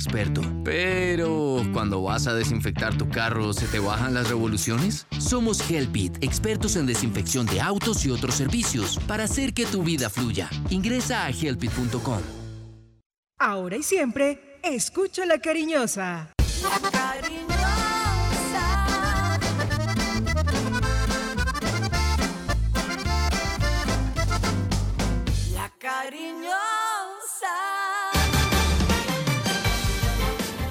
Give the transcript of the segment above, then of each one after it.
experto. Pero, cuando vas a desinfectar tu carro, ¿se te bajan las revoluciones? Somos Helpit, expertos en desinfección de autos y otros servicios, para hacer que tu vida fluya. Ingresa a helpit.com. Ahora y siempre, escucha la cariñosa. La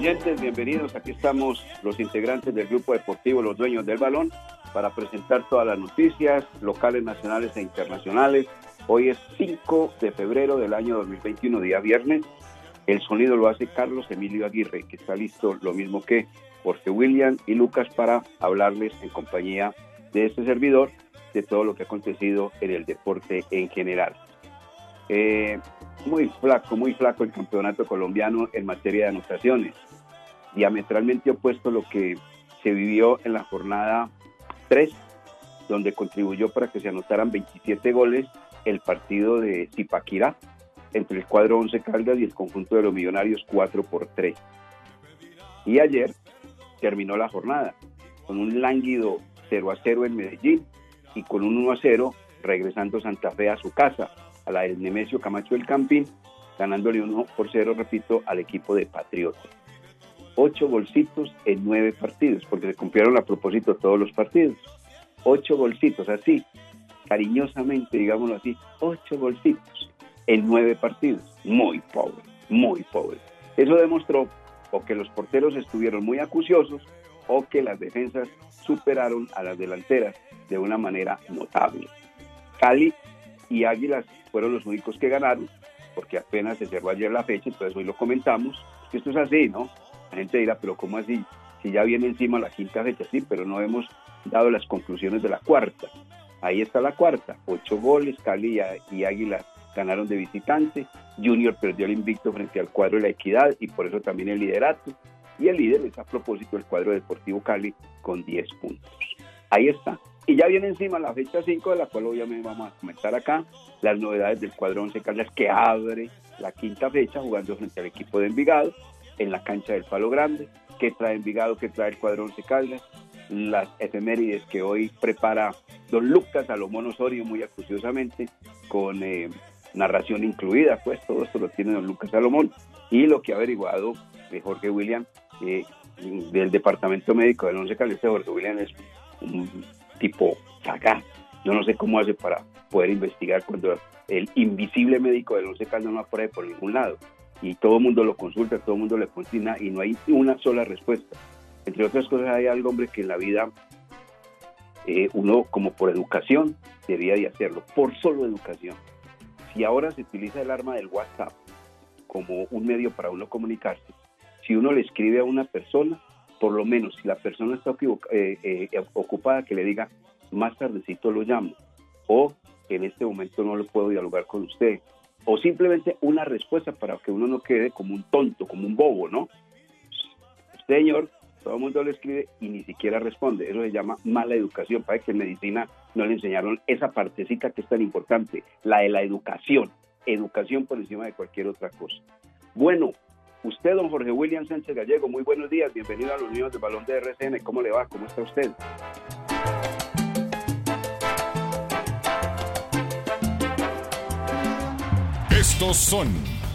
Oyentes, bienvenidos. Aquí estamos los integrantes del grupo deportivo Los Dueños del Balón para presentar todas las noticias locales, nacionales e internacionales. Hoy es 5 de febrero del año 2021, día viernes. El sonido lo hace Carlos Emilio Aguirre, que está listo lo mismo que Jorge William y Lucas para hablarles en compañía de este servidor de todo lo que ha acontecido en el deporte en general. Eh, muy flaco, muy flaco el campeonato colombiano en materia de anotaciones. Diametralmente opuesto a lo que se vivió en la jornada 3, donde contribuyó para que se anotaran 27 goles el partido de Zipaquirá entre el cuadro 11 Caldas y el conjunto de los Millonarios 4 por 3. Y ayer terminó la jornada con un lánguido 0 a 0 en Medellín y con un 1 a 0 regresando Santa Fe a su casa a la del Nemesio Camacho del Campín, ganándole 1 por 0, repito, al equipo de Patriotas. Ocho golcitos en nueve partidos, porque se cumplieron a propósito todos los partidos. Ocho golcitos, así, cariñosamente, digámoslo así, ocho golcitos en nueve partidos. Muy pobre, muy pobre. Eso demostró o que los porteros estuvieron muy acuciosos o que las defensas superaron a las delanteras de una manera notable. Cali y Águilas fueron los únicos que ganaron, porque apenas se cerró ayer la fecha, entonces hoy lo comentamos, esto es así, ¿no? La gente dirá, pero ¿cómo así? Si ya viene encima la quinta fecha, sí, pero no hemos dado las conclusiones de la cuarta. Ahí está la cuarta, ocho goles, Cali y Águilas ganaron de visitante, Junior perdió el invicto frente al cuadro de la equidad y por eso también el liderato, y el líder es a propósito el cuadro deportivo Cali con 10 puntos. Ahí está. Y ya viene encima la fecha 5, de la cual obviamente vamos a comentar acá las novedades del cuadro 11 Caldas que abre la quinta fecha jugando frente al equipo de Envigado en la cancha del Palo Grande. ¿Qué trae Envigado? ¿Qué trae el cuadro 11 Caldas? Las efemérides que hoy prepara don Lucas Salomón Osorio muy acuciosamente con eh, narración incluida, pues todo esto lo tiene don Lucas Salomón y lo que ha averiguado de Jorge William eh, del departamento médico del 11 Caldas. Este Jorge William es un tipo sagaz. Yo no sé cómo hace para poder investigar cuando el invisible médico del Once Caldas no aparece por ningún lado. Y todo el mundo lo consulta, todo el mundo le consigna y no hay una sola respuesta. Entre otras cosas hay algo, hombre, que en la vida eh, uno como por educación debía de hacerlo, por solo educación. Si ahora se utiliza el arma del WhatsApp como un medio para uno comunicarse, si uno le escribe a una persona, por lo menos si la persona está eh, eh, ocupada, que le diga, más tardecito lo llamo, o en este momento no lo puedo dialogar con usted, o simplemente una respuesta para que uno no quede como un tonto, como un bobo, ¿no? Señor, todo el mundo le escribe y ni siquiera responde. Eso se llama mala educación. Para que en medicina no le enseñaron esa partecita que es tan importante, la de la educación. Educación por encima de cualquier otra cosa. Bueno, usted, don Jorge William Sánchez Gallego, muy buenos días. Bienvenido a los niños del balón de RCN. ¿Cómo le va? ¿Cómo está usted? Estos son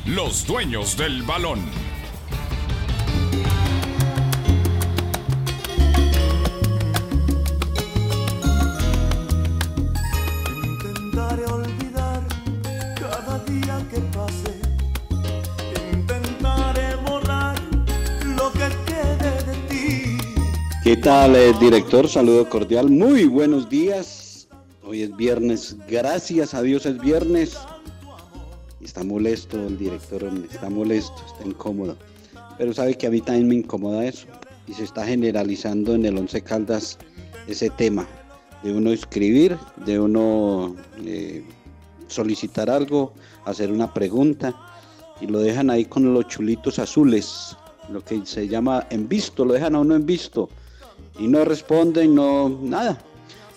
los dueños del balón. Intentaré olvidar cada día que pase. Intentaré borrar lo que quede de ti. ¿Qué tal, eh, director? Saludo cordial. Muy buenos días. Hoy es viernes. Gracias a Dios es viernes. Está molesto el director, está molesto, está incómodo. Pero sabe que a mí también me incomoda eso. Y se está generalizando en el Once Caldas ese tema de uno escribir, de uno eh, solicitar algo, hacer una pregunta y lo dejan ahí con los chulitos azules, lo que se llama en visto, lo dejan a uno en visto y no responden, no, nada.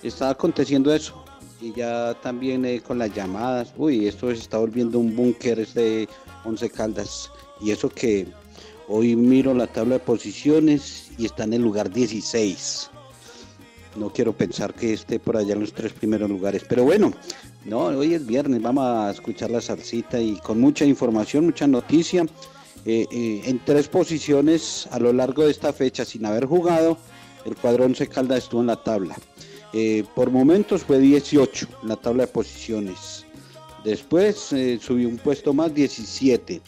Está aconteciendo eso y ya también eh, con las llamadas. Uy, esto se está volviendo un búnker este Once Caldas. Y eso que hoy miro la tabla de posiciones y está en el lugar 16. No quiero pensar que esté por allá en los tres primeros lugares. Pero bueno, no, hoy es viernes, vamos a escuchar la salsita y con mucha información, mucha noticia. Eh, eh, en tres posiciones a lo largo de esta fecha sin haber jugado, el cuadro Once Caldas estuvo en la tabla. Eh, por momentos fue 18 en la tabla de posiciones. Después eh, subió un puesto más, 17.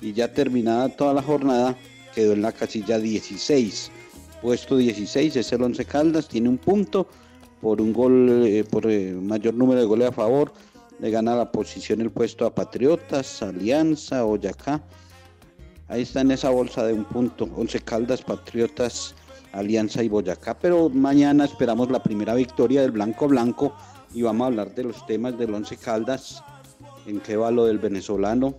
Y ya terminada toda la jornada, quedó en la casilla 16. Puesto 16 es el 11 Caldas, tiene un punto por un gol, eh, por mayor número de goles a favor. Le gana la posición el puesto a Patriotas, Alianza, Boyacá. Ahí está en esa bolsa de un punto. 11 Caldas, Patriotas, Alianza y Boyacá, pero mañana esperamos la primera victoria del Blanco Blanco y vamos a hablar de los temas del Once Caldas, en qué va lo del venezolano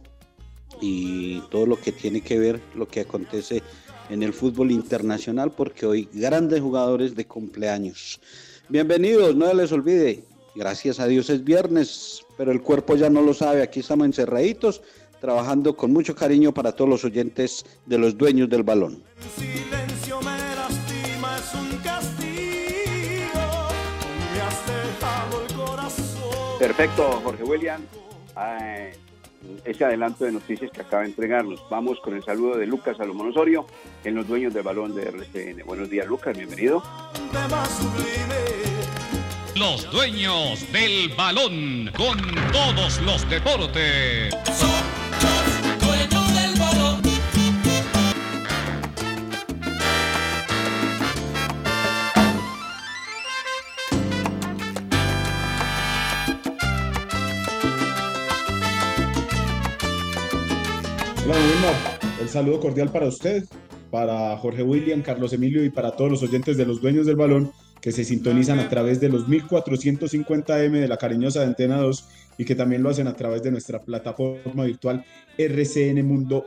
y todo lo que tiene que ver lo que acontece en el fútbol internacional, porque hoy grandes jugadores de cumpleaños. Bienvenidos, no les olvide, gracias a Dios es viernes, pero el cuerpo ya no lo sabe, aquí estamos encerraditos, trabajando con mucho cariño para todos los oyentes de los dueños del balón. Perfecto, Jorge William. ese adelanto de noticias que acaba de entregarnos. Vamos con el saludo de Lucas Salomón Osorio en los dueños del balón de RCN. Buenos días, Lucas, bienvenido. Los dueños del balón con todos los deportes. Hola, El saludo cordial para usted, para Jorge William, Carlos Emilio y para todos los oyentes de los dueños del balón que se sintonizan a través de los 1450M de la cariñosa de Antena 2 y que también lo hacen a través de nuestra plataforma virtual rcnmundo.com.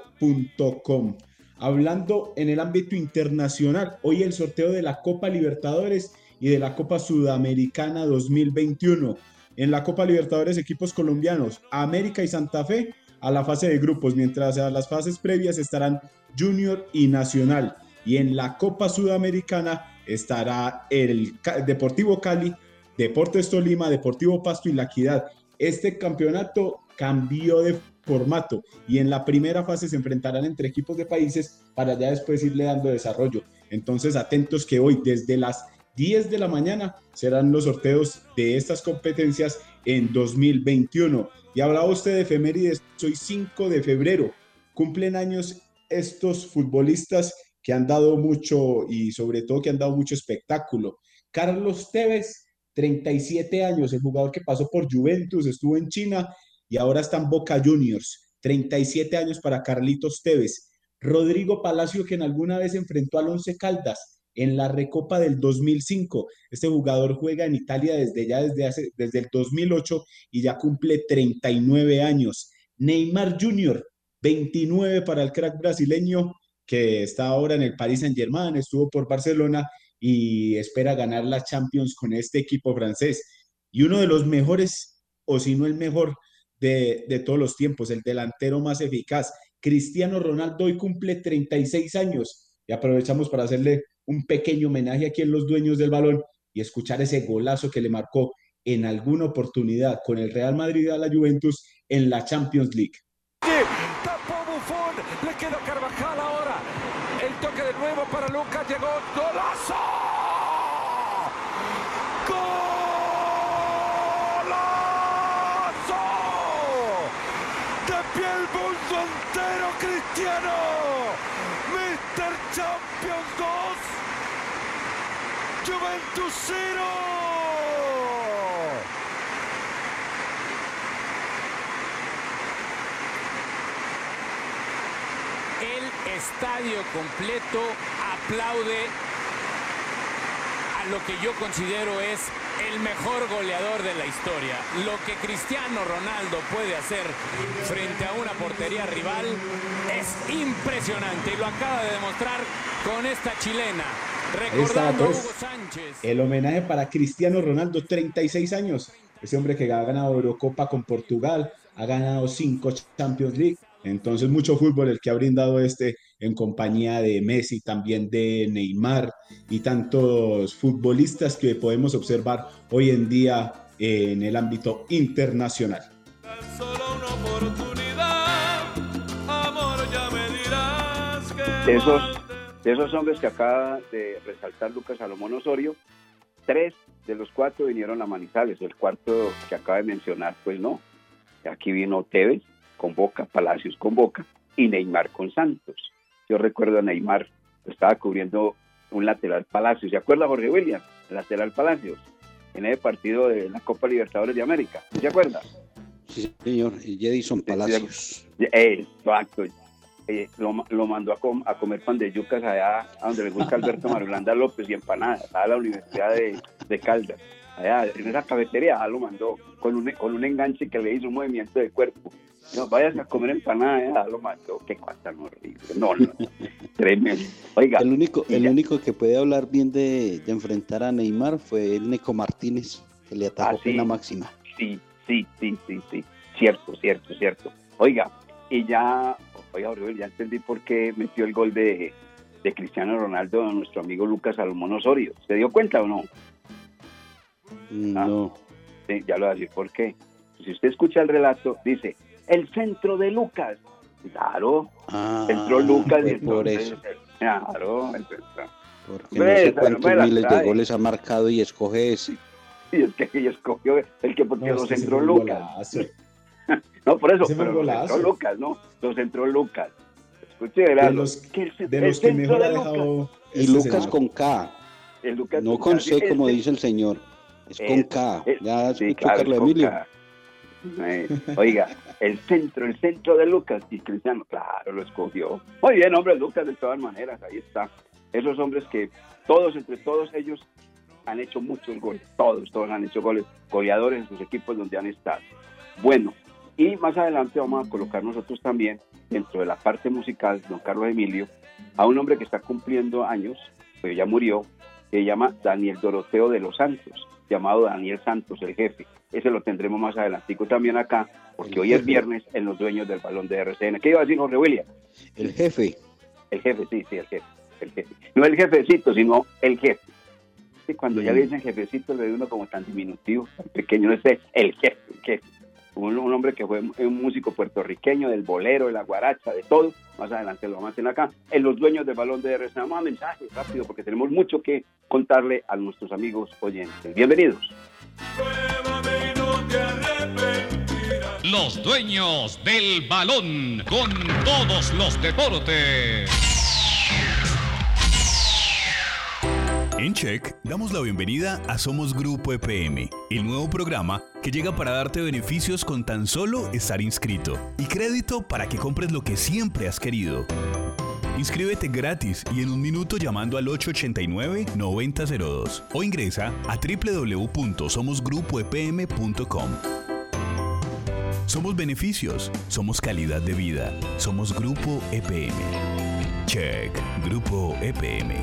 Hablando en el ámbito internacional, hoy el sorteo de la Copa Libertadores y de la Copa Sudamericana 2021. En la Copa Libertadores, equipos colombianos, América y Santa Fe a la fase de grupos, mientras a las fases previas estarán Junior y Nacional. Y en la Copa Sudamericana estará el Deportivo Cali, Deportes Tolima, Deportivo Pasto y La Equidad. Este campeonato cambió de formato y en la primera fase se enfrentarán entre equipos de países para ya después irle dando desarrollo. Entonces atentos que hoy desde las 10 de la mañana serán los sorteos de estas competencias en 2021. Y hablaba usted de efemérides, hoy 5 de febrero, cumplen años estos futbolistas que han dado mucho y sobre todo que han dado mucho espectáculo. Carlos Tevez, 37 años, el jugador que pasó por Juventus, estuvo en China y ahora está en Boca Juniors. 37 años para Carlitos Tevez. Rodrigo Palacio, que en alguna vez enfrentó al Once Caldas en la Recopa del 2005. Este jugador juega en Italia desde ya desde, hace, desde el 2008 y ya cumple 39 años. Neymar Jr., 29 para el crack brasileño que está ahora en el Paris Saint-Germain, estuvo por Barcelona y espera ganar la Champions con este equipo francés. Y uno de los mejores, o si no el mejor de, de todos los tiempos, el delantero más eficaz, Cristiano Ronaldo, hoy cumple 36 años y aprovechamos para hacerle un pequeño homenaje aquí en los dueños del balón y escuchar ese golazo que le marcó en alguna oportunidad con el Real Madrid a la Juventus en la Champions League. le queda Carvajal ahora, el toque de nuevo para Lucas, llegó, golazo. Juventus 0. El estadio completo aplaude a lo que yo considero es el mejor goleador de la historia. Lo que Cristiano Ronaldo puede hacer frente a una portería rival es impresionante y lo acaba de demostrar con esta chilena. Recordando a Hugo Sánchez. El homenaje para Cristiano Ronaldo, 36 años. Ese hombre que ha ganado Eurocopa con Portugal, ha ganado cinco Champions League. Entonces, mucho fútbol el que ha brindado este en compañía de Messi, también de Neymar y tantos futbolistas que podemos observar hoy en día en el ámbito internacional. Esos, de esos hombres que acaba de resaltar Lucas Salomón Osorio, tres de los cuatro vinieron a Manizales, el cuarto que acaba de mencionar, pues no. Aquí vino Tevez con Boca, Palacios con Boca y Neymar con Santos. Yo recuerdo a Neymar, estaba cubriendo un lateral Palacios. ¿Se acuerda Jorge Williams? lateral Palacios, en ese partido de la Copa Libertadores de América. ¿Se acuerda? Sí, señor, Jedison Palacios. Exacto. Eh, lo, lo, mandó a, a, comer pan de yucas allá a donde le gusta Alberto Marulanda López y empanadas, a la Universidad de, de Caldas. Allá en esa cafetería lo mandó con un, con un enganche que le hizo un movimiento de cuerpo. No, vayas a comer empanada, lo mató. Qué cosa tan horrible. No, no, tremendo. Oiga. El único, el único que puede hablar bien de, de, enfrentar a Neymar fue el Nico Martínez, que le atacó ah, sí, en la máxima. Sí, sí, sí, sí, sí. Cierto, cierto, cierto. Oiga, y ya, oiga, ya entendí por qué metió el gol de, de Cristiano Ronaldo a nuestro amigo Lucas Salomón Osorio. ¿Se dio cuenta o no? No. Ah, sí, ya lo voy a decir por qué. Si usted escucha el relato, dice, el centro de Lucas. Claro, ah, entró Lucas y por eso. Claro, Porque no sé cuántos miles de goles ha marcado y escoge ese. Y es que ella escogió el que porque no, los entró Lucas. no, por eso, pero los entró Lucas, ¿no? Los entró Lucas. Escuche, de los, que, de los que mejor ha dejado. Y este Lucas con K. El Lucas no con C, como dice el señor. Es con K. ya sí, claro, Carlos Emilio. Eh, oiga, el centro, el centro de Lucas y Cristiano, claro, lo escogió. Muy bien, hombre, Lucas, de todas maneras, ahí está. Esos hombres que todos, entre todos ellos, han hecho muchos goles. Todos, todos han hecho goles. Goleadores en sus equipos donde han estado. Bueno, y más adelante vamos a colocar nosotros también, dentro de la parte musical, don Carlos Emilio, a un hombre que está cumpliendo años, pero ya murió, que se llama Daniel Doroteo de los Santos, llamado Daniel Santos, el jefe. Ese lo tendremos más adelantico también acá, porque hoy es viernes en los dueños del balón de RCN. ¿Qué iba a decir Jorge William? El jefe. El jefe, sí, sí, el jefe. El jefe. No el jefecito, sino el jefe. Sí, cuando ya le dicen jefecito, le ve uno como tan diminutivo, tan pequeño, ese el jefe, el jefe. Un, un, hombre que fue un músico puertorriqueño, del bolero, de la guaracha, de todo. Más adelante lo vamos a tener acá. En los dueños del balón de RCN. Vamos a mensajes rápido, porque tenemos mucho que contarle a nuestros amigos oyentes. Bienvenidos. Los dueños del balón, con todos los deportes. En Check damos la bienvenida a Somos Grupo EPM, el nuevo programa que llega para darte beneficios con tan solo estar inscrito y crédito para que compres lo que siempre has querido. Inscríbete gratis y en un minuto llamando al 889-9002 o ingresa a www.somosgrupoepm.com. Somos beneficios, somos calidad de vida, somos Grupo EPM. Check, Grupo EPM.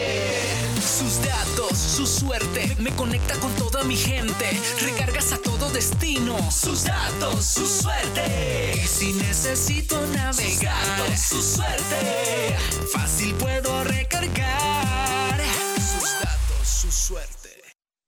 Suerte. Me conecta con toda mi gente. Recargas a todo destino. Sus datos, su suerte. Y si necesito navegar. Sus datos, su suerte. Fácil puedo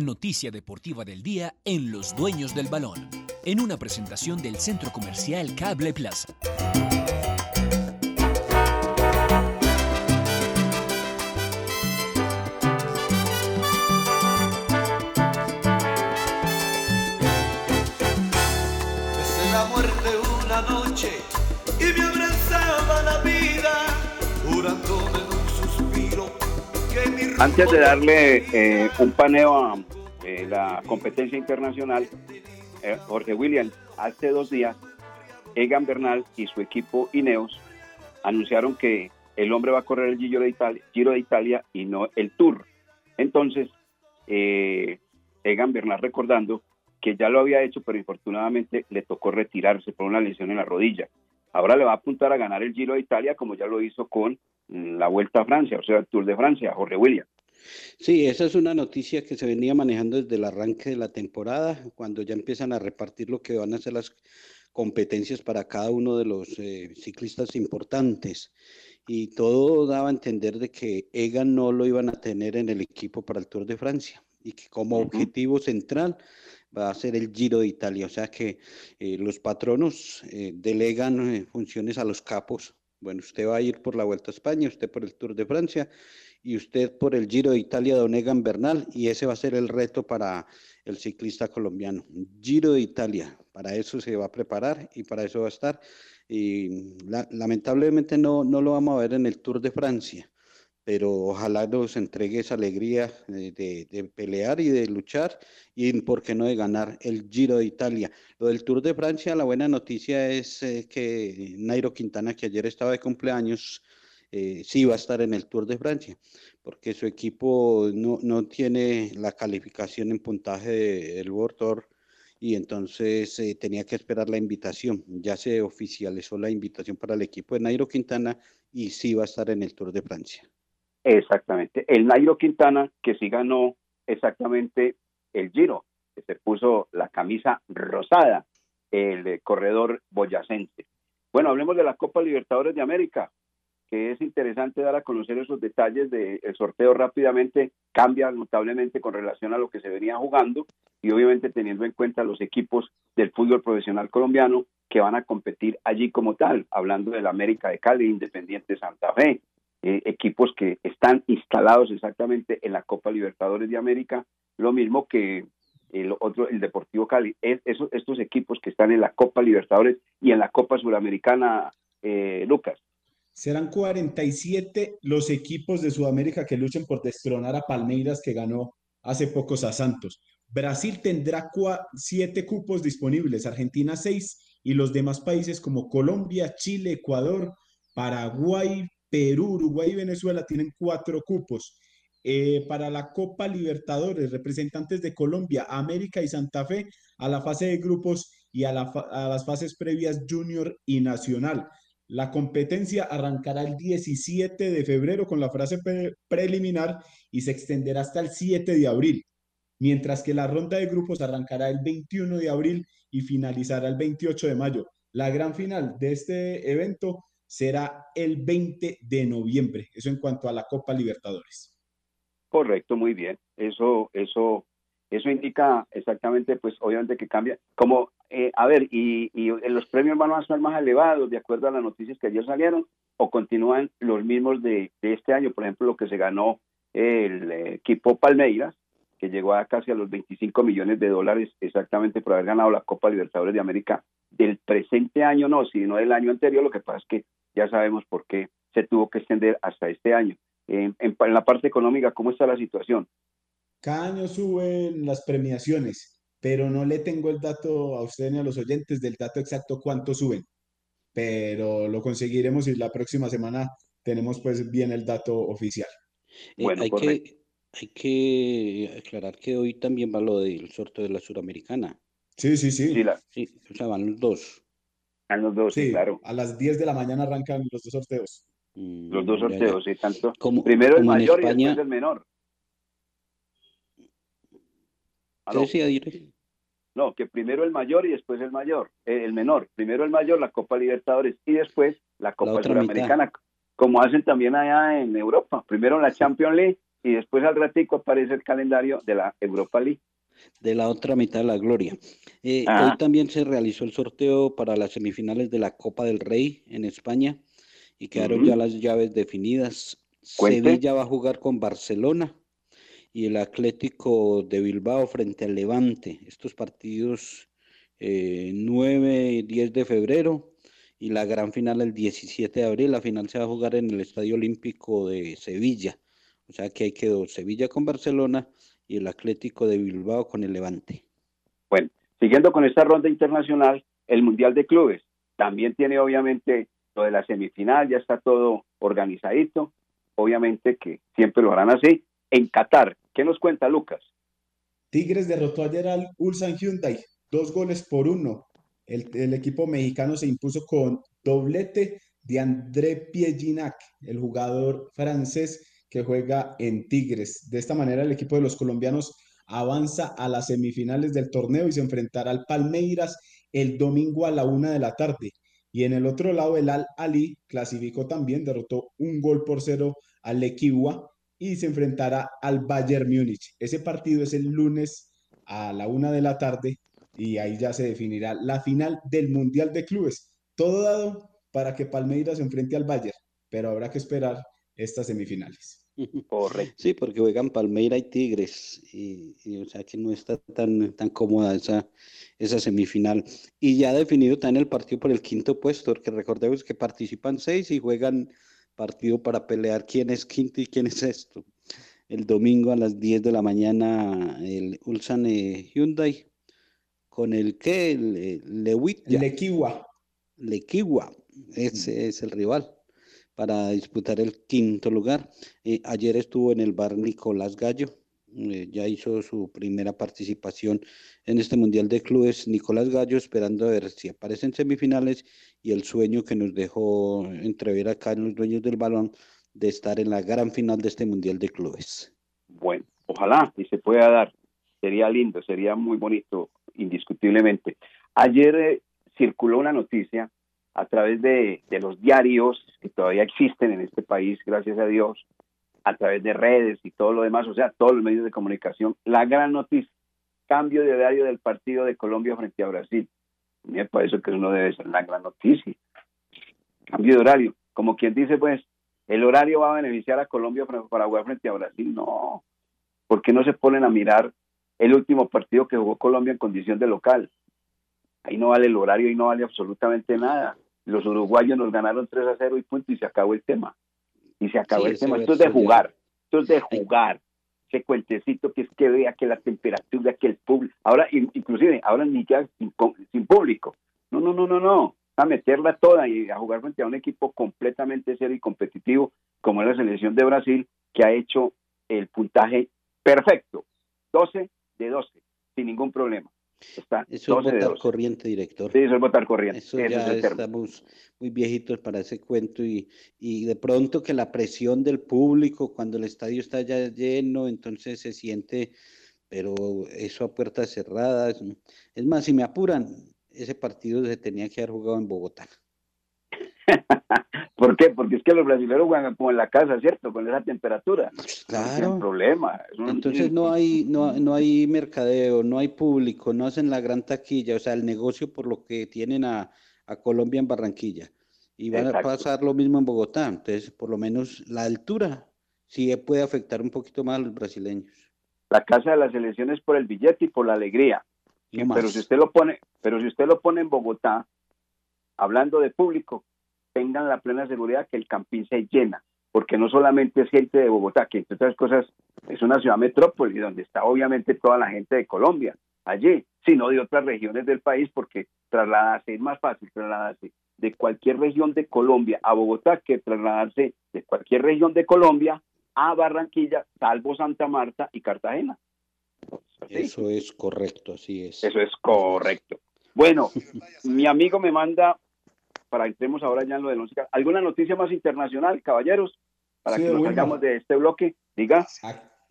Noticia deportiva del día en Los Dueños del Balón, en una presentación del Centro Comercial Cable Plaza. Antes de darle eh, un paneo a eh, la competencia internacional, eh, Jorge William, hace dos días, Egan Bernal y su equipo Ineos anunciaron que el hombre va a correr el Giro de Italia, Giro de Italia y no el Tour. Entonces, Egan Bernal recordando que ya lo había hecho, pero infortunadamente le tocó retirarse por una lesión en la rodilla. Ahora le va a apuntar a ganar el Giro de Italia como ya lo hizo con mm, la Vuelta a Francia, o sea, el Tour de Francia, Jorge William. Sí, esa es una noticia que se venía manejando desde el arranque de la temporada, cuando ya empiezan a repartir lo que van a ser las competencias para cada uno de los eh, ciclistas importantes. Y todo daba a entender de que Egan no lo iban a tener en el equipo para el Tour de Francia y que como objetivo central va a ser el Giro de Italia. O sea que eh, los patronos eh, delegan eh, funciones a los capos. Bueno, usted va a ir por la Vuelta a España, usted por el Tour de Francia y usted por el Giro de Italia, Don Egan Bernal, y ese va a ser el reto para el ciclista colombiano. Giro de Italia, para eso se va a preparar y para eso va a estar. Y la- lamentablemente no, no lo vamos a ver en el Tour de Francia, pero ojalá nos entregue esa alegría de, de- de pelear y de luchar y, ¿por qué no, de ganar el Giro de Italia? Lo del Tour de Francia, la buena noticia es que Nairo Quintana, que ayer estaba de cumpleaños, eh, sí va a estar en el Tour de Francia, porque su equipo no, no tiene la calificación en puntaje de- del Tour y entonces eh, tenía que esperar la invitación. Ya se oficializó la invitación para el equipo de Nairo Quintana y sí va a estar en el Tour de Francia. Exactamente. El Nairo Quintana, que sí ganó exactamente el Giro, que se puso la camisa rosada, el eh, corredor boyacense. Bueno, hablemos de la Copa Libertadores de América, que es interesante dar a conocer esos detalles del sorteo rápidamente, cambia notablemente con relación a lo que se venía jugando y obviamente teniendo en cuenta los equipos del fútbol profesional colombiano que van a competir allí como tal, hablando del América de Cali, Independiente Santa Fe, eh, equipos que están instalados exactamente en la Copa Libertadores de América, lo mismo que el otro, el Deportivo Cali. Es, esos, estos equipos que están en la Copa Libertadores y en la Copa Suramericana, eh, Lucas. Serán 47 los equipos de Sudamérica que luchen por destronar a Palmeiras que ganó hace pocos a Santos. Brasil tendrá siete cupos disponibles, Argentina seis y los demás países como Colombia, Chile, Ecuador, Paraguay, Perú, Uruguay y Venezuela tienen cuatro cupos. Eh, para la Copa Libertadores, representantes de Colombia, América y Santa Fe a la fase de grupos y a, las fases previas Junior y Nacional. La competencia arrancará el 17 de febrero con la fase pre- preliminar y se extenderá hasta el 7 de abril, mientras que la ronda de grupos arrancará el 21 de abril y finalizará el 28 de mayo. La gran final de este evento será el 20 de noviembre, eso en cuanto a la Copa Libertadores. Correcto, muy bien. Eso, eso, eso indica exactamente, pues, obviamente que cambia. Como, eh, a ver, y, y los premios van a ser más elevados de acuerdo a las noticias que ayer salieron, o continúan los mismos de, de este año. Por ejemplo, lo que se ganó el eh, equipo Palmeiras, que llegó a casi a los 25 millones de dólares exactamente por haber ganado la Copa Libertadores de América del presente año, no, sino del año anterior. Lo que pasa es que ya sabemos por qué se tuvo que extender hasta este año. En, en- en la parte económica, ¿cómo está la situación? Cada año suben las premiaciones, pero no le tengo el dato a usted ni a los oyentes del dato exacto cuánto suben, pero lo conseguiremos y la próxima semana tenemos pues bien el dato oficial. Eh, hay que, hay que aclarar que hoy también va lo del sorteo de la Suramericana. Sí, sí, sí. Sí, la- Sí, o sea, van los dos. Van los dos, sí, claro. a las 10 de la mañana arrancan los dos sorteos. Los dos Mm, sorteos, sí, tanto. Como- Primero el como mayor y después el menor. No, que primero el mayor y después el mayor, eh, el menor. Primero el mayor, la Copa Libertadores y después la Copa. Suramericana, como hacen también allá en Europa. Primero la Champions League y después al ratico aparece el calendario de la Europa League. De la otra mitad de la gloria. Eh, Ah. Hoy también se realizó el sorteo para las semifinales de la Copa del Rey en España y quedaron ya las llaves definidas. Cuente. Sevilla va a jugar con Barcelona y el Atlético de Bilbao frente al Levante. Estos partidos eh, 9 y 10 de febrero y la gran final el 17 de abril. La final se va a jugar en el Estadio Olímpico de Sevilla. O sea que ahí quedó Sevilla con Barcelona y el Atlético de Bilbao con el Levante. Bueno, siguiendo con esta ronda internacional, el Mundial de Clubes también tiene obviamente lo de la semifinal, ya está todo organizadito, obviamente que siempre lo harán así. En Qatar, ¿qué nos cuenta Lucas? Tigres derrotó ayer al Ulsan Hyundai, dos goles por uno. El, el equipo mexicano se impuso con doblete de André Pierginac, el jugador francés que juega en Tigres. De esta manera, el equipo de los colombianos avanza a las semifinales del torneo y se enfrentará al Palmeiras el domingo a la una de la tarde. Y en el otro lado, el Al Ali clasificó también, derrotó un gol por cero al Equiwa y se enfrentará al Bayern Múnich. Ese partido es el lunes a la una de la tarde y ahí ya se definirá la final del Mundial de Clubes. Todo dado para que Palmeiras se enfrente al Bayern, pero habrá que esperar estas semifinales. Correcto. Sí, porque juegan Palmeira y Tigres, y, y, o sea que no está tan, tan cómoda esa, esa semifinal. Y ya definido también el partido por el quinto puesto, porque recordemos que participan seis y juegan partido para pelear quién es quinto y quién es sexto. El domingo a las 10 de la mañana el Ulsan eh, Hyundai con el que el, eh, Lewitt. Lequiwa. Lequiwa, ese es el rival para disputar el quinto lugar. Eh, ayer estuvo en el bar Nicolás Gallo, eh, ya hizo su primera participación en este Mundial de Clubes. Nicolás Gallo esperando a ver si aparece en semifinales y el sueño que nos dejó entrever acá en los dueños del balón de estar en la gran final de este Mundial de Clubes. Bueno, ojalá y se pueda dar. Sería lindo, sería muy bonito, indiscutiblemente. Ayer eh, circuló una noticia a través de, de los diarios que todavía existen en este país, gracias a Dios, a través de redes y todo lo demás, o sea, todos los medios de comunicación. La gran noticia, cambio de horario del partido de Colombia frente a Brasil. Me parece que eso debe ser la gran noticia. Cambio de horario. Como quien dice, pues, el horario va a beneficiar a Colombia para jugar frente a Brasil. No. ¿Por qué no se ponen a mirar el último partido que jugó Colombia en condición de local? Ahí no vale el horario y no vale absolutamente nada. Los uruguayos nos ganaron 3 a 0 y punto y se acabó el tema y se acabó el tema. Esto es de jugar, esto es de jugar. Ese cuentecito que es que vea que la temperatura, que el público, ahora inclusive, ahora ni ya sin, sin, público. No, no, no, no, no. A meterla toda y a jugar frente a un equipo completamente serio y competitivo como es la selección de Brasil, que ha hecho el puntaje perfecto, 12 de 12, sin ningún problema. Está eso es votar corriente, director. Sí, eso es votar corriente. Eso ya estamos muy viejitos para ese cuento y, y, de pronto que la presión del público cuando el estadio está ya lleno, entonces se siente, pero eso a puertas cerradas. Es más, si me apuran, ese partido se tenía que haber jugado en Bogotá. ¿Por qué? Porque es que los brasileños juegan como en la casa, ¿cierto? Con esa temperatura. Claro. No problema. Entonces no hay, no, no hay mercadeo, no hay público, no hacen la gran taquilla, o sea, el negocio por lo que tienen a, Colombia en Barranquilla. Y van a pasar lo mismo en Bogotá. Entonces, por lo menos la altura sí puede afectar un poquito más a los brasileños. La casa de las elecciones por el billete y por la alegría. pero si usted lo pone, pero si usted lo pone en Bogotá, hablando de público, tengan la plena seguridad que el Campín se llena, porque no solamente es gente de Bogotá, que entre otras cosas es una ciudad metrópoli, donde está obviamente toda la gente de Colombia allí, sino de otras regiones del país, porque trasladarse es más fácil trasladarse de cualquier región de Colombia a Bogotá que trasladarse de cualquier región de Colombia a Barranquilla, salvo Santa Marta y Cartagena. Eso es correcto, así es. Eso es correcto. Bueno, mi amigo me manda para entremos ahora ya en lo de música. ¿Alguna noticia más internacional, caballeros? Para que nos salgamos de este bloque, diga.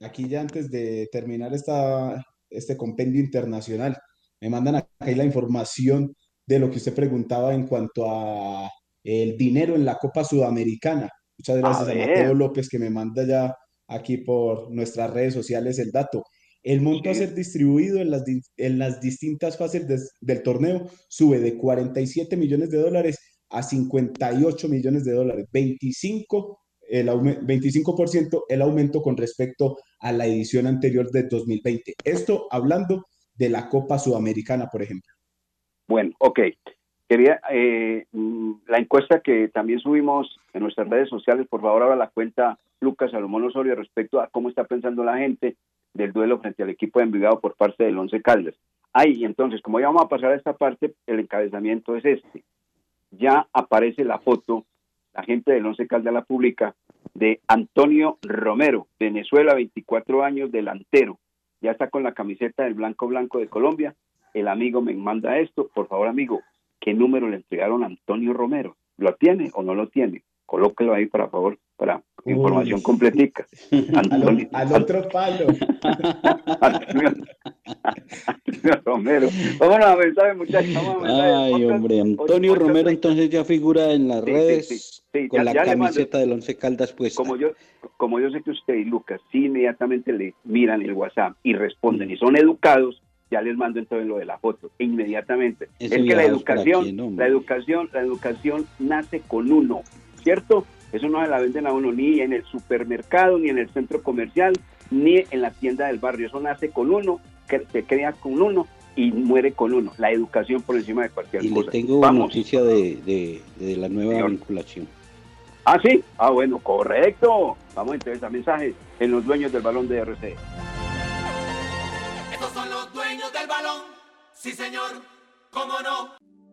Aquí ya antes de terminar esta, este compendio internacional, me mandan aquí la información de lo que usted preguntaba en cuanto a el dinero en la Copa Sudamericana. Muchas gracias a, Mateo López que me manda ya aquí por nuestras redes sociales el dato. El monto a ser distribuido en las, en las distintas fases del torneo sube de 47 millones de dólares a 58 millones de dólares, 25 el 25% el aumento con respecto a la edición anterior de 2020. Esto hablando de la Copa Sudamericana, por ejemplo. Bueno, ok. Quería eh, la encuesta que también subimos en nuestras redes sociales, por favor, ahora la cuenta Lucas Salomón Osorio respecto a cómo está pensando la gente del duelo frente al equipo de Envigado por parte del Once Caldas. Ahí, entonces, como ya vamos a pasar a esta parte, el encabezamiento es este ya aparece la foto, la gente del Once Caldas la publica, de Antonio Romero, Venezuela, 24 años, delantero. Ya está con la camiseta del Blanco Blanco de Colombia. El amigo me manda esto. Por favor, amigo, ¿qué número le entregaron a Antonio Romero? ¿Lo tiene o no lo tiene? Colóquelo ahí, por favor, para información completica. al, otro palo. Romero. Vámonos a mensaje, muchachos. Ay, hombre, Antonio Romero entonces ya figura en las redes con la camiseta del Once Caldas pues. Como yo, como yo sé que usted y Lucas sí inmediatamente le miran el WhatsApp y responden y son educados, ya les mando entonces lo de la foto inmediatamente. es que la educación, la educación, la educación nace con uno, ¿cierto? Eso no se la venden a uno ni en el supermercado, ni en el centro comercial, ni en la tienda del barrio. Eso nace con uno, que se crea con uno y muere con uno. La educación por encima de cualquier cosa. Y le tengo una noticia de, de, la nueva vinculación. Ah, sí. Ah, bueno, correcto. Vamos entonces a mensajes en los dueños del balón de RC. Estos son los dueños del balón. Sí, señor. ¿Cómo no?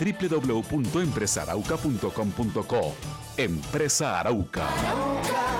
www.empresarauca.com.co. Empresa Arauca. El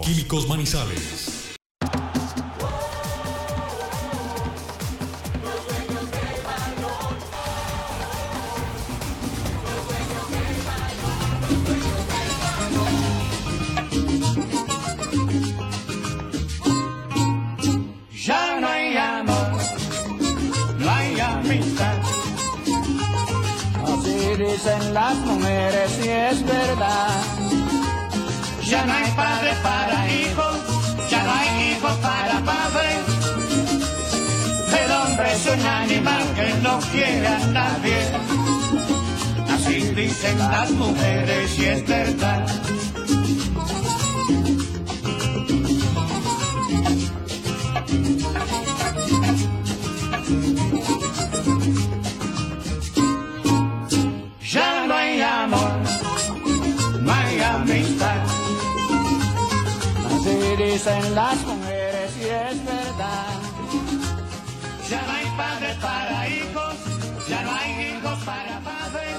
Químicos Manizales. Ya no hay amor, no hay amistad. Así dicen las mujeres y es verdad. Ya no hay padre para hijos, ya no hay hijos para padres. El hombre es un animal que no quiere a nadie. Así dicen las mujeres y es verdad. Dicen las mujeres y es verdad. Ya no hay padre para hijos, ya no hay hijos para padres.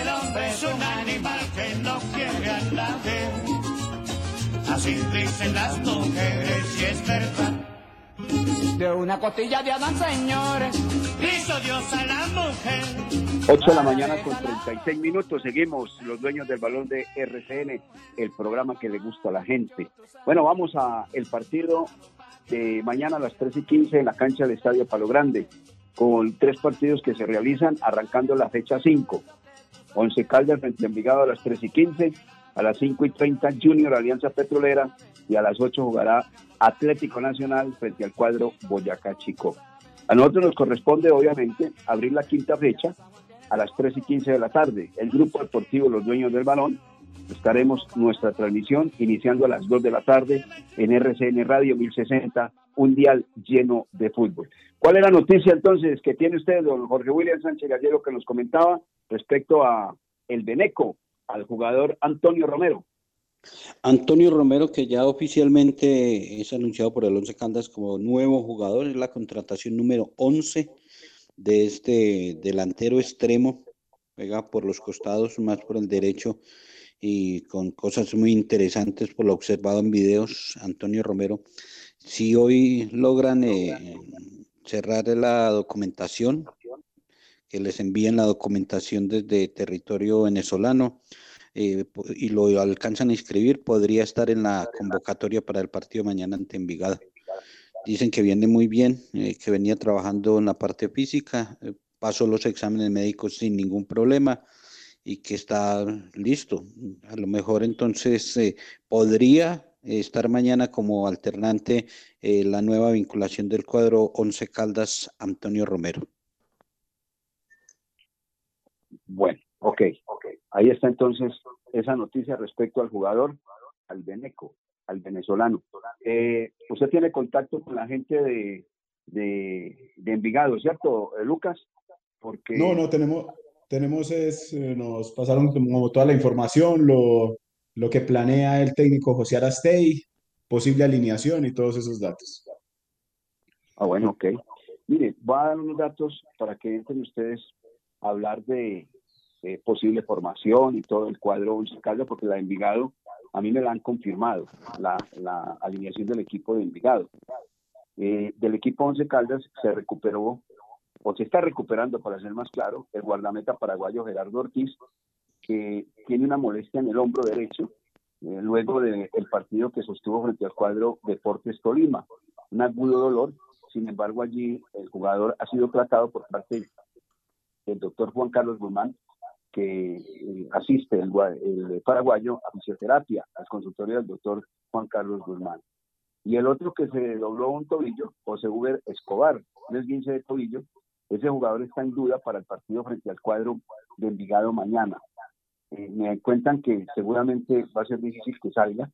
El hombre es un animal que no quiere a nadie. Así dicen las mujeres y es verdad. De una costilla de Adán, señores, hizo Dios a la mujer. 8 de la mañana con 36 minutos. Seguimos los dueños del balón de RCN, el programa que le gusta a la gente. Bueno, vamos a el partido de mañana a las 3 y 15 en la cancha del Estadio Palo Grande. con tres partidos que se realizan arrancando la fecha 5. Once Caldas frente a Envigado a las 3 y 15, a las 5 y 30 Junior Alianza Petrolera y a las 8 jugará Atlético Nacional frente al cuadro Boyacá Chico. A nosotros nos corresponde obviamente abrir la quinta fecha a las 3 y 15 de la tarde. El grupo deportivo Los Dueños del Balón estaremos nuestra transmisión iniciando a las 2 de la tarde en RCN Radio 1060, un dial lleno de fútbol. ¿Cuál es la noticia entonces que tiene usted, don Jorge William Sánchez Gallero, que nos comentaba respecto a el Beneco, al jugador Antonio Romero? Antonio Romero, que ya oficialmente es anunciado por el Once Candas como nuevo jugador, es la contratación número 11 de este delantero extremo, juega por los costados, más por el derecho, y con cosas muy interesantes por lo observado en videos, Antonio Romero. Si hoy logran eh, cerrar la documentación, que les envíen la documentación desde territorio venezolano eh, y lo alcanzan a inscribir, podría estar en la convocatoria para el partido mañana ante Envigado. Dicen que viene muy bien, eh, que venía trabajando en la parte física, pasó los exámenes médicos sin ningún problema y que está listo. A lo mejor entonces eh, podría estar mañana como alternante eh, la nueva vinculación del cuadro Once Caldas Antonio Romero. Bueno, ok, ok. Ahí está entonces esa noticia respecto al jugador, al Beneco, al venezolano. Eh, usted tiene contacto con la gente de, de, de Envigado, ¿cierto, Lucas? Porque... No, no, tenemos, tenemos es, eh, nos pasaron como toda la información, lo, lo que planea el técnico José Arastey, posible alineación y todos esos datos. Ah, bueno, ok. Mire, voy a dar unos datos para que entren ustedes a hablar de, posible formación y todo el cuadro Once Caldas, porque la de Envigado, a mí me la han confirmado, la, la alineación del equipo de Envigado. Eh, del equipo Once Caldas se recuperó o se está recuperando, para ser más claro, el guardameta paraguayo Gerardo Ortiz, que tiene una molestia en el hombro derecho, eh, luego del partido que sostuvo frente al cuadro Deportes Tolima. Un agudo dolor, sin embargo allí el jugador ha sido tratado por parte del doctor Juan Carlos Guzmán, que eh, asiste el, el, paraguayo a fisioterapia, al consultorio del doctor Juan Carlos Guzmán. Y el otro que se dobló un tobillo, José Uber Escobar, un esguince de tobillo, ese jugador está en duda para el partido frente al cuadro de Envigado mañana. Eh, me cuentan que seguramente va a ser difícil que salga.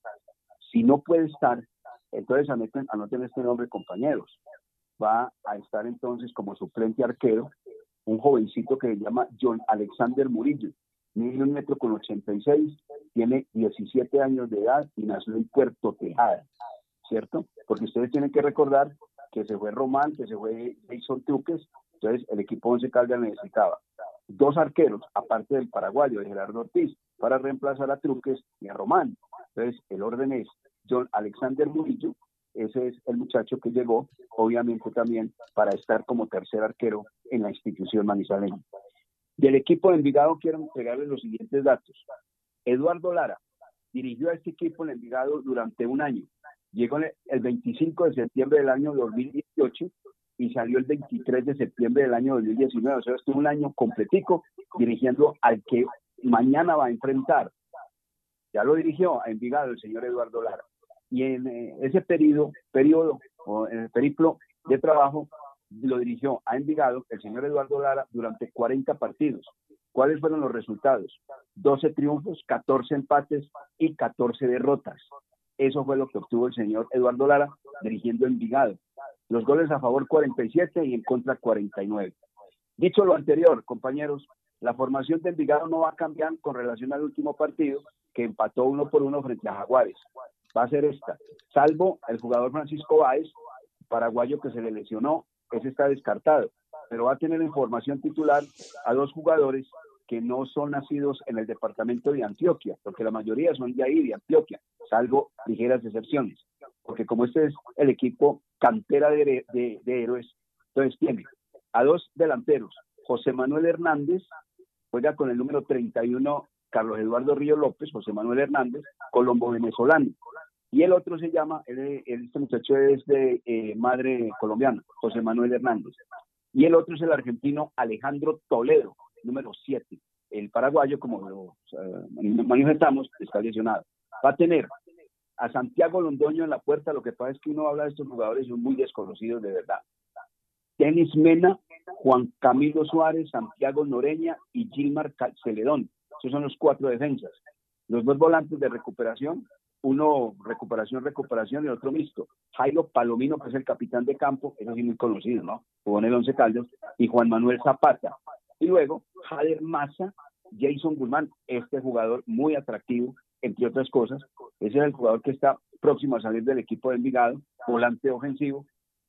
Si no puede estar, entonces anoten, anoten este nombre, compañeros. Va a estar entonces como suplente arquero un jovencito que se llama John Alexander Murillo. Mide un metro con 86, tiene 17 años de edad y nació en Puerto Tejada, ¿cierto? Porque ustedes tienen que recordar que se fue Román, que se fue Jason Truques entonces, el equipo Once Caldas necesitaba dos arqueros, aparte del paraguayo de Gerardo Ortiz, para reemplazar a Truques y a Román. Entonces, el orden es John Alexander Murillo, ese es el muchacho que llegó, obviamente también para estar como tercer arquero en la institución manizaleña. Del equipo de Envigado quiero entregarles los siguientes datos. Eduardo Lara dirigió a este equipo en Envigado durante un año. Llegó el 25 de septiembre del año 2018 y salió el 23 de septiembre del año 2019. O sea, estuvo un año completico dirigiendo al que mañana va a enfrentar. Ya lo dirigió a Envigado el señor Eduardo Lara. Y en eh, ese periodo, periodo o en el periplo de trabajo, lo dirigió a Envigado el señor Eduardo Lara durante 40 partidos. ¿Cuáles fueron los resultados? 12 triunfos, 14 empates y 14 derrotas. Eso fue lo que obtuvo el señor Eduardo Lara dirigiendo Envigado. Los goles a favor 47 y en contra 49. Dicho lo anterior, compañeros, la formación de Envigado no va a cambiar con relación al último partido que empató uno por uno frente a Jaguares. Va a ser esta, salvo el jugador Francisco Báez, paraguayo que se le lesionó, ese está descartado, pero va a tener en formación titular a dos jugadores que no son nacidos en el departamento de Antioquia, porque la mayoría son de ahí, de Antioquia, salvo ligeras excepciones porque como este es el equipo cantera de, héroes, entonces tiene a dos delanteros, José Manuel Hernández, juega con el número 31 Carlos Eduardo Río López, José Manuel Hernández, colombo venezolano. Y el otro se llama, este muchacho es de eh, madre colombiana, José Manuel Hernández. Y el otro es el argentino Alejandro Toledo, número 7. El paraguayo, como lo eh, manifestamos, está lesionado. Va a tener a Santiago Londoño en la puerta. Lo que pasa es que uno habla de estos jugadores son muy desconocidos de verdad. Denis Mena, Juan Camilo Suárez, Santiago Noreña y Gilmar Celedón. Esos son los cuatro defensas. Los dos volantes de recuperación, uno recuperación, recuperación y otro mixto. Jairo Palomino, que es el capitán de campo, es así muy conocido, ¿no? Jugó en el Once Caldas, y Juan Manuel Zapata. Y luego, Jader Massa, Jason Guzmán, este jugador muy atractivo, entre otras cosas. Ese es el jugador que está próximo a salir del equipo de Envigado, volante ofensivo,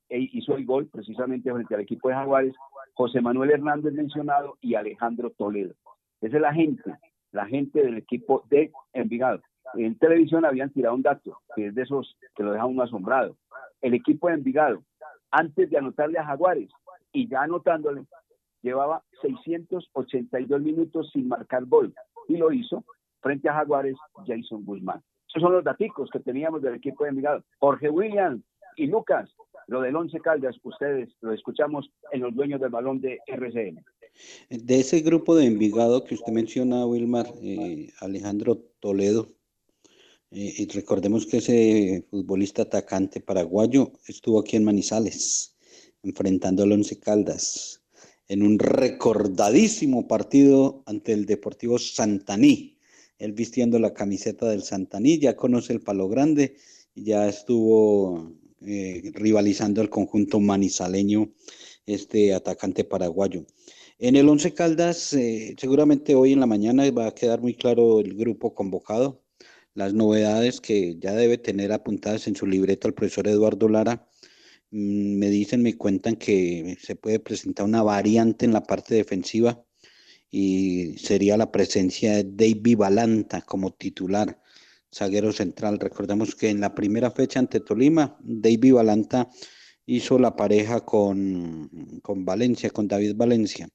e hizo el gol precisamente frente al equipo de Jaguares, José Manuel Hernández mencionado y Alejandro Toledo. Esa es la gente, la gente del equipo de Envigado. En televisión habían tirado un dato, que es de esos que lo deja uno asombrado. El equipo de Envigado, antes de anotarle a Jaguares y ya anotándole, llevaba 682 minutos sin marcar gol y lo hizo frente a Jaguares Jason Guzmán. Esos son los daticos que teníamos del equipo de Envigado. Jorge Williams y Lucas, lo del Once Caldas, ustedes lo escuchamos en los dueños del balón de RCN. De ese grupo de Envigado que usted menciona, Wilmar, eh, Alejandro Toledo, y recordemos que ese futbolista atacante paraguayo estuvo aquí en Manizales, enfrentando al Once Caldas, en un recordadísimo partido ante el Deportivo Santaní. Él vistiendo la camiseta del Santaní, ya conoce el palo grande, ya estuvo eh, rivalizando el conjunto manizaleño, este atacante paraguayo. En el Once Caldas, eh, seguramente hoy en la mañana va a quedar muy claro el grupo convocado, las novedades que ya debe tener apuntadas en su libreto el profesor Eduardo Lara. Mm, me dicen, me cuentan que se puede presentar una variante en la parte defensiva y sería la presencia de David Balanta como titular zaguero central. Recordemos que en la primera fecha ante Tolima, David Balanta hizo la pareja con, con Valencia, con David Valencia.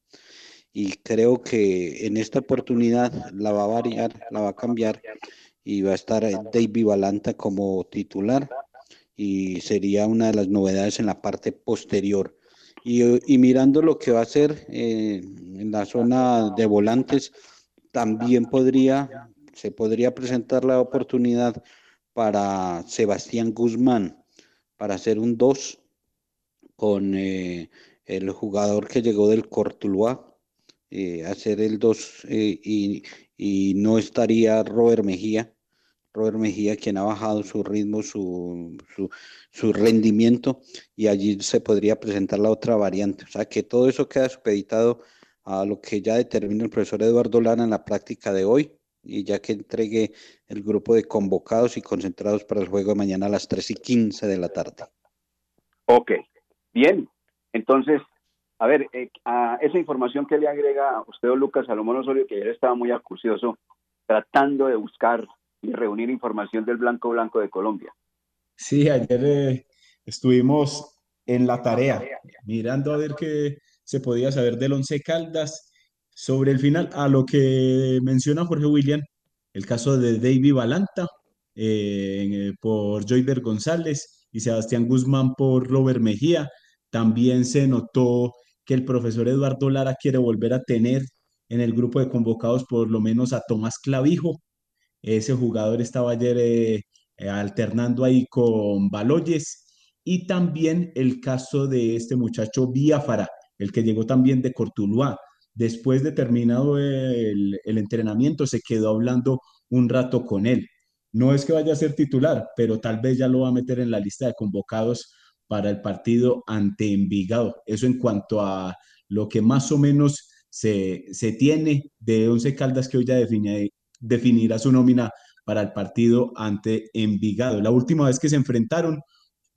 Y creo que en esta oportunidad la va a variar, la va a cambiar y va a estar David Balanta como titular y sería una de las novedades en la parte posterior. Y, y mirando lo que va a hacer eh, en la zona de volantes, también podría se podría presentar la oportunidad para Sebastián Guzmán para hacer un 2 con eh, el jugador que llegó del Cortuluá, eh, hacer el 2 eh, y, y, no estaría Robert Mejía, Robert Mejía quien ha bajado su ritmo, su, su, su rendimiento y allí se podría presentar la otra variante. O sea que todo eso queda supeditado a lo que ya determina el profesor Eduardo Lana en la práctica de hoy y ya que entregue el grupo de convocados y concentrados para el juego de mañana a las 3 y 15 de la tarde. Ok, bien. Entonces, a ver, eh, a esa información que le agrega usted, Lucas Salomón Osorio, que ayer estaba muy acucioso tratando de buscar reunir información del Blanco Blanco de Colombia. Sí, ayer eh, estuvimos en la tarea, mirando a ver qué se podía saber del Once Caldas sobre el final, a lo que menciona Jorge William, el caso de David Balanta eh, por Joyver González y Sebastián Guzmán por Robert Mejía, también se notó que el profesor Eduardo Lara quiere volver a tener en el grupo de convocados por lo menos a Tomás Clavijo. Ese jugador estaba ayer eh, eh, alternando ahí con Baloyes. Y también el caso de este muchacho Biafara, el que llegó también de Cortuluá. Después de terminado el, entrenamiento, se quedó hablando un rato con él. No es que vaya a ser titular, pero tal vez ya lo va a meter en la lista de convocados para el partido ante Envigado. Eso en cuanto a lo que más o menos se, tiene de Once Caldas que hoy ya definirá su nómina para el partido ante Envigado. La última vez que se enfrentaron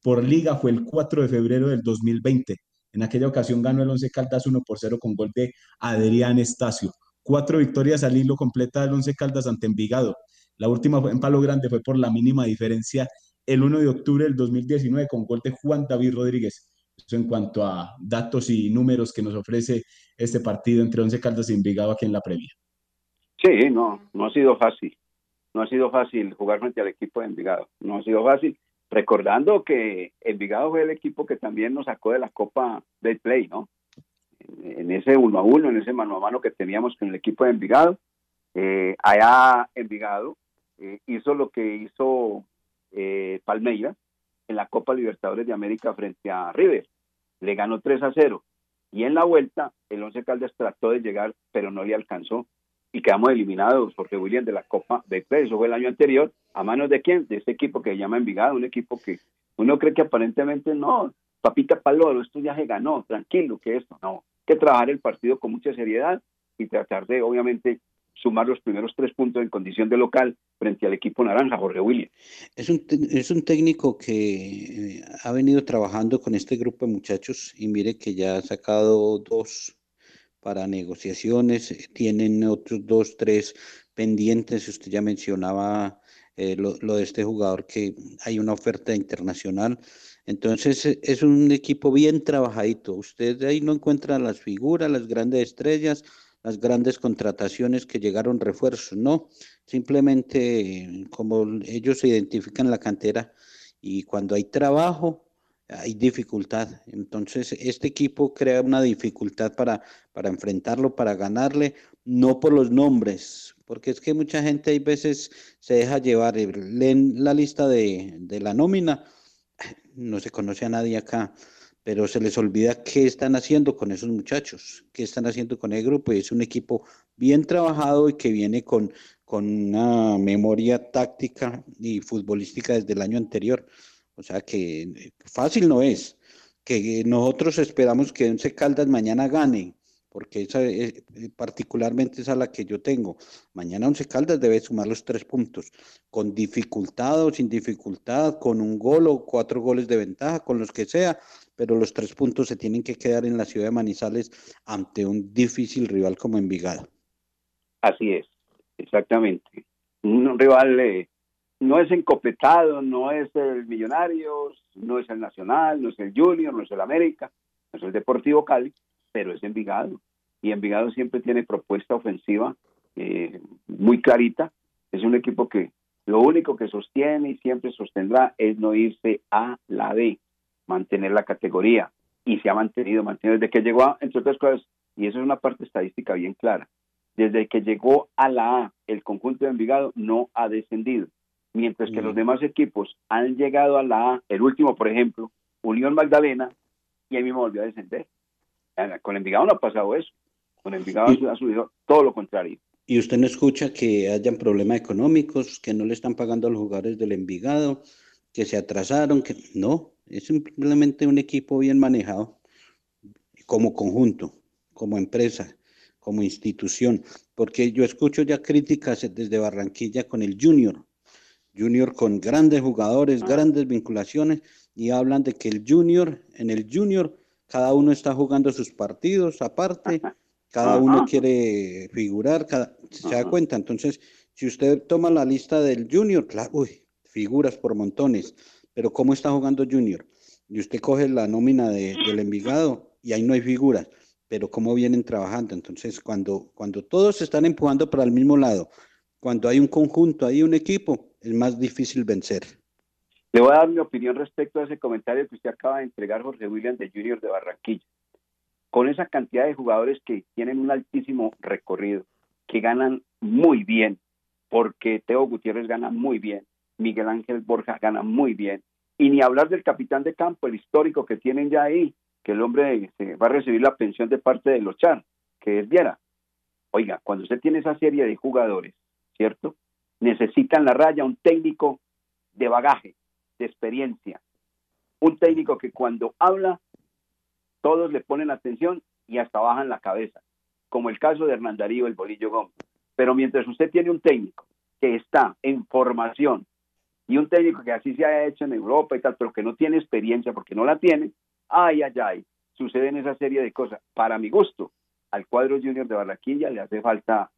por liga fue el 4 de febrero del 2020. En aquella ocasión ganó el Once Caldas 1 por 0 con gol de Adrián Estacio. Cuatro victorias al hilo completa del Once Caldas ante Envigado. La última en Palo Grande fue por la mínima diferencia el 1 de octubre del 2019 con gol de Juan David Rodríguez. Eso en cuanto a datos y números que nos ofrece este partido entre Once Caldas y Envigado aquí en la previa. Sí, no, no ha sido fácil. No ha sido fácil jugar frente al equipo de Envigado. No ha sido fácil recordando que Envigado fue el equipo que también nos sacó de la Copa del Play, ¿no? en ese uno a uno, en ese mano a mano que teníamos con el equipo de Envigado. Eh, allá Envigado eh, hizo lo que hizo eh, Palmeiras en la Copa Libertadores de América frente a River. Le ganó 3 a 0. Y en la vuelta, el Once Caldas trató de llegar, pero no le alcanzó. Y quedamos eliminados, Jorge William, de la Copa de Eso fue el año anterior. ¿A manos de quién? De este equipo que se llama Envigado, un equipo que uno cree que aparentemente no, papita paloro, esto ya se ganó, tranquilo, que esto, no. que trabajar el partido con mucha seriedad y tratar de, obviamente, sumar los primeros tres puntos en condición de local frente al equipo naranja, Jorge William. Es un, es un técnico que eh, ha venido trabajando con este grupo de muchachos y mire que ya ha sacado dos para negociaciones, tienen otros dos, tres pendientes, usted ya mencionaba eh, lo, de este jugador que hay una oferta internacional. Entonces es un equipo bien trabajadito. Usted ahí no encuentra las figuras, las grandes estrellas, las grandes contrataciones que llegaron refuerzos, no, simplemente como ellos se identifican la cantera y cuando hay trabajo hay dificultad. Entonces este equipo crea una dificultad para, para enfrentarlo, para ganarle, no por los nombres, porque es que mucha gente hay veces se deja llevar, leen la lista de, de la nómina, no se conoce a nadie acá pero se les olvida qué están haciendo con esos muchachos, qué están haciendo con el grupo. Es un equipo bien trabajado y que viene con, con una memoria táctica y futbolística desde el año anterior. O sea que eh, fácil no es. Que nosotros esperamos que Once Caldas mañana gane, porque esa es, eh, particularmente esa es la que yo tengo. Mañana Once Caldas debe sumar los tres puntos, con dificultad o sin dificultad, con un gol o cuatro goles de ventaja, con los que sea, pero los tres puntos se tienen que quedar en la ciudad de Manizales ante un difícil rival como Envigado. Así es, exactamente. Un rival eh, no es encopetado, no es el Millonarios, no es el Nacional, no es el Junior, no es el América, no es el Deportivo Cali, pero es Envigado. Y Envigado siempre tiene propuesta ofensiva eh, muy clarita. Es un equipo que lo único que sostiene y siempre sostendrá es no irse a la D mantener la categoría y se ha mantenido, mantenido desde que llegó a, entre otras cosas, y eso es una parte estadística bien clara, desde que llegó a la A, el conjunto de Envigado no ha descendido, mientras que los demás equipos han llegado a la A, el último, por ejemplo, Unión Magdalena, y ahí mismo volvió a descender. Con Envigado no ha pasado eso, con Envigado ha subido todo lo contrario. ¿Y usted no escucha que hayan problemas económicos, que no le están pagando a los jugadores del Envigado, que se atrasaron, que no, es simplemente un equipo bien manejado como conjunto, como empresa, como institución, porque yo escucho ya críticas desde Barranquilla con el Junior, Junior con grandes jugadores, grandes vinculaciones, y hablan de que el Junior, en el Junior, cada uno está jugando sus partidos aparte, cada uno quiere figurar, cada, se da cuenta. Entonces, si usted toma la lista del Junior, claro, uy, figuras por montones pero ¿cómo está jugando Junior? Y usted coge la nómina de, del Envigado y ahí no hay figuras, pero ¿cómo vienen trabajando? Entonces, cuando, cuando todos están empujando para el mismo lado, cuando hay un conjunto, hay un equipo, es más difícil vencer. Le voy a dar mi opinión respecto a ese comentario que usted acaba de entregar, Jorge William de Junior de Barranquilla. Con esa cantidad de jugadores que tienen un altísimo recorrido, que ganan muy bien, porque Teo Gutiérrez gana muy bien, Miguel Ángel Borja gana muy bien, y ni hablar del capitán de campo, el histórico que tienen ya ahí, que el hombre va a recibir la pensión de parte de los Chan, que es Viera. Oiga, cuando usted tiene esa serie de jugadores, ¿cierto? Necesitan la raya un técnico de bagaje, de experiencia. Un técnico que cuando habla, todos le ponen atención y hasta bajan la cabeza, como el caso de Hernán Darío, el Bolillo Gómez. Pero mientras usted tiene un técnico que está en formación, y un técnico que así se haya hecho en Europa y tal, pero que no tiene experiencia porque no la tiene, ay, ay, ay, suceden esa serie de cosas. Para mi gusto, al cuadro junior de Barranquilla le hace falta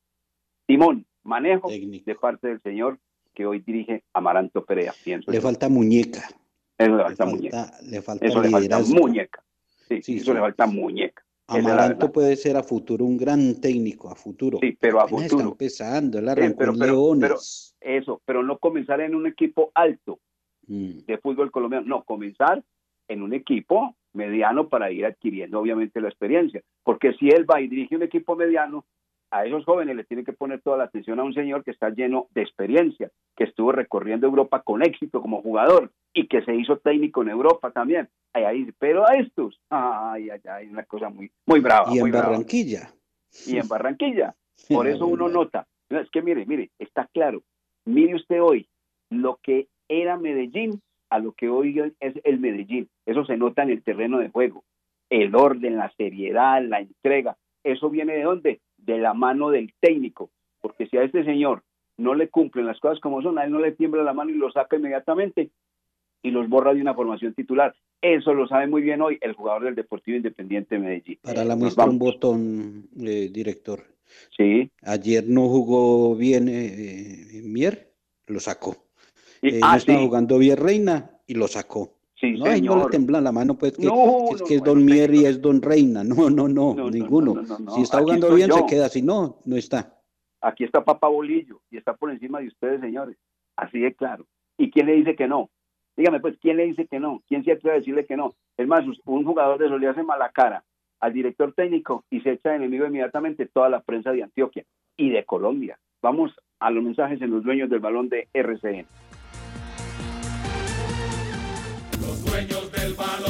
timón, manejo de parte del señor que hoy dirige Amaranto Perea. Pienso le falta muñeca. Eso le falta, muñeca. Le falta eso le falta muñeca. Sí, eso le falta muñeca. Amaranto puede ser a futuro un gran técnico, a futuro. Sí, pero a futuro. Está empezando, él arrancó Leones eso, pero no comenzar en un equipo alto mm. de fútbol colombiano, no, comenzar en un equipo mediano para ir adquiriendo obviamente la experiencia. Porque si él va y dirige un equipo mediano, a esos jóvenes le tiene que poner toda la atención a un señor que está lleno de experiencia, que estuvo recorriendo Europa con éxito como jugador y que se hizo técnico en Europa también. Ahí, ahí, pero a estos, ay, ay, ay, una cosa muy, muy brava. Y en muy brava. Barranquilla. Y en Barranquilla. Por eso uno nota. No, Es que mire, mire, está claro. Mire usted hoy lo que era Medellín a lo que hoy es el Medellín. Eso se nota en el terreno de juego. El orden, la seriedad, la entrega. ¿Eso viene de dónde? De la mano del técnico. Porque si a este señor no le cumplen las cosas como son, a él no le tiembla la mano y lo saca inmediatamente y los borra de una formación titular. Eso lo sabe muy bien hoy el jugador del Deportivo Independiente de Medellín. Para la muestra un botón, eh, director. Sí. Ayer no jugó bien eh, eh, Mier, lo sacó. Y- Eh, ah, no estaba sí. jugando bien Reina y lo sacó. Sí, no, no le señor. tembla la mano, pues que, No, que es no, que es no, Don Mier y es Don Reina. No, no, no, ninguno. no, no, no. Si está jugando bien, se queda. Si no, no está. Aquí está Papa Bolillo y está por encima de ustedes, señores. Así de claro. ¿Y quién le dice que no? Dígame, pues, ¿quién le dice que no? ¿Quién se atreve a decirle que no? Es más, un jugador de esos le hace mala cara al director técnico y se echa de enemigo inmediatamente toda la prensa de Antioquia y de Colombia. Vamos a los mensajes en los dueños del balón de RCN. Los dueños del balón,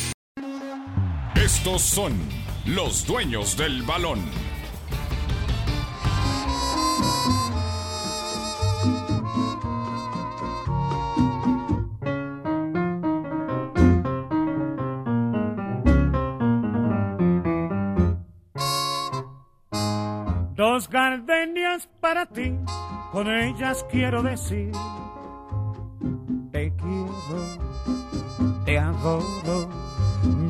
Estos son los dueños del balón. Dos gardenias para ti, con ellas quiero decir, te quiero, te adoro,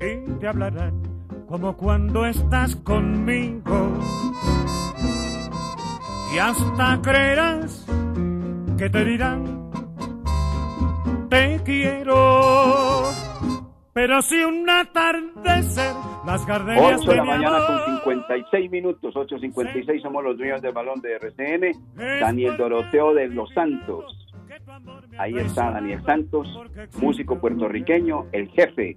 y te hablarán como cuando estás conmigo. Y hasta creerás que te dirán, te quiero. Pero si un atardecer las gardenias 8 de la mañana con 56 minutos, 8.56 somos los dueños del balón de RCN, Daniel Doroteo de Los Santos. Ahí está Daniel Santos, músico puertorriqueño, el jefe,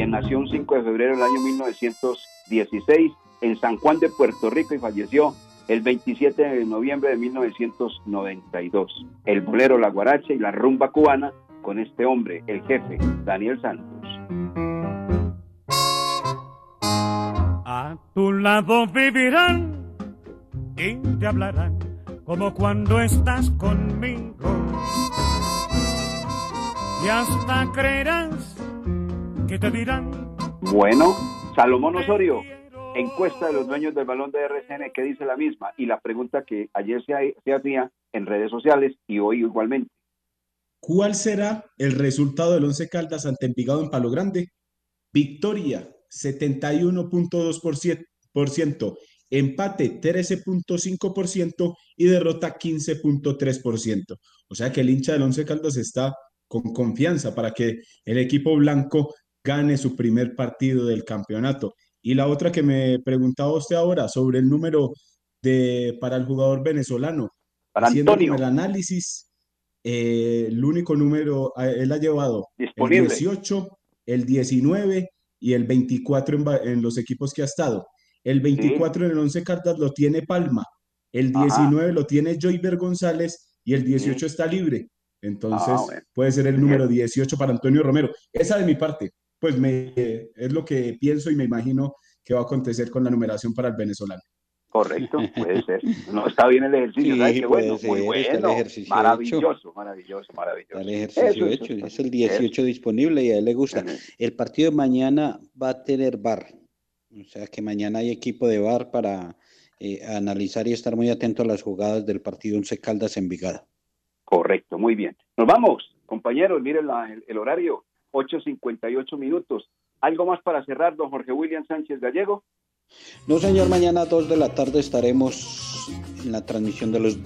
quien nació un 5 de febrero del año 1916 en San Juan de Puerto Rico y falleció el 27 de noviembre de 1992. El bolero, la guaracha y la rumba cubana con este hombre, el jefe, Daniel Santos. A tu lado vivirán y te hablarán como cuando estás conmigo. y hasta creerás que te dirán. Bueno, Salomón Osorio, encuesta de los dueños del balón de RCN, ¿qué dice la misma? Y la pregunta que ayer se, se hacía en redes sociales y hoy igualmente. ¿Cuál será el resultado del Once Caldas ante Envigado en Palo Grande? Victoria, 71.2%, empate 13.5% y derrota 15.3%. O sea que el hincha del Once Caldas está con confianza para que el equipo blanco gane su primer partido del campeonato. Y la otra que me preguntaba usted ahora sobre el número de para el jugador venezolano. Para Haciendo Antonio. el análisis, eh, el único número, eh, él ha llevado Disponible. el 18, el 19 y el 24 en, en los equipos que ha estado. El 24 en el 11 cartas lo tiene Palma, el Ajá. 19 lo tiene Joyver González y el 18 está libre. Entonces Ah, bueno. puede ser el número 18 para Antonio Romero. Esa de mi parte, pues me, es lo que pienso y me imagino que va a acontecer con la numeración para el venezolano. Correcto, puede ser. No está bien el ejercicio, Sí, ¿sabes qué bueno? Muy ser, está el bueno. ejercicio Maravilloso, maravilloso, maravilloso. El ejercicio Eso, hecho, eso, es el 18 disponible y a él le gusta. El partido de mañana va a tener bar, o sea que mañana hay equipo de bar para eh, analizar y estar muy atento a las jugadas del partido Once Caldas Envigado. Correcto, muy bien. Nos vamos, compañeros, miren la- el, el horario, 8.58 minutos. ¿Algo más para cerrar, don Jorge William Sánchez Gallego? No, señor, mañana a 2 de la tarde estaremos en la transmisión de los